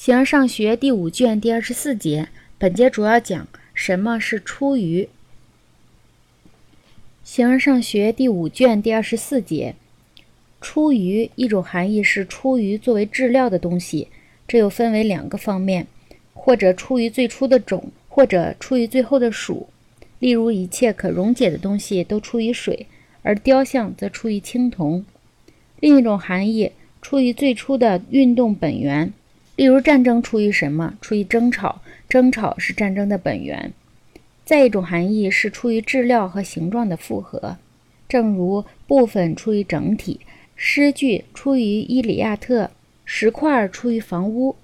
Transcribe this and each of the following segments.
形而上学第五卷第二十四节，本节主要讲什么是出于。形而上学第五卷第二十四节，出于一种含义是出于作为质料的东西，这又分为两个方面，或者出于最初的种，或者出于最后的属。例如，一切可溶解的东西都出于水，而雕像则出于青铜。另一种含义，出于最初的运动本源。例如，战争出于什么？出于争吵，争吵是战争的本源。再一种含义是出于质料和形状的复合，正如部分出于整体，诗句出于《伊里亚特》，石块出于房屋。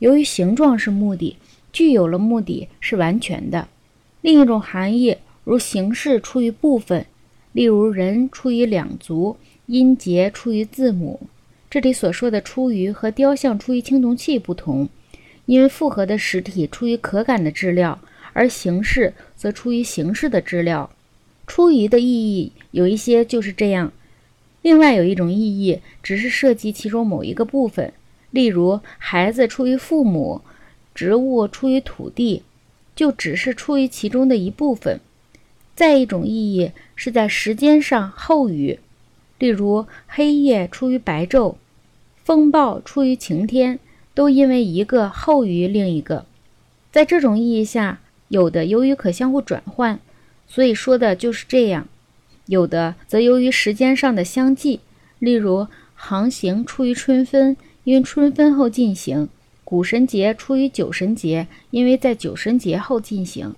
由于形状是目的，具有了目的是完全的。另一种含义如形式出于部分，例如人出于两足，音节出于字母。这里所说的“出于”和雕像出于青铜器不同，因为复合的实体出于可感的质料，而形式则出于形式的质料。出于的意义有一些就是这样，另外有一种意义只是涉及其中某一个部分，例如孩子出于父母，植物出于土地，就只是出于其中的一部分。再一种意义是在时间上后于，例如黑夜出于白昼。风暴出于晴天，都因为一个后于另一个。在这种意义下，有的由于可相互转换，所以说的就是这样；有的则由于时间上的相继，例如航行出于春分，因春分后进行；古神节出于酒神节，因为在酒神节后进行。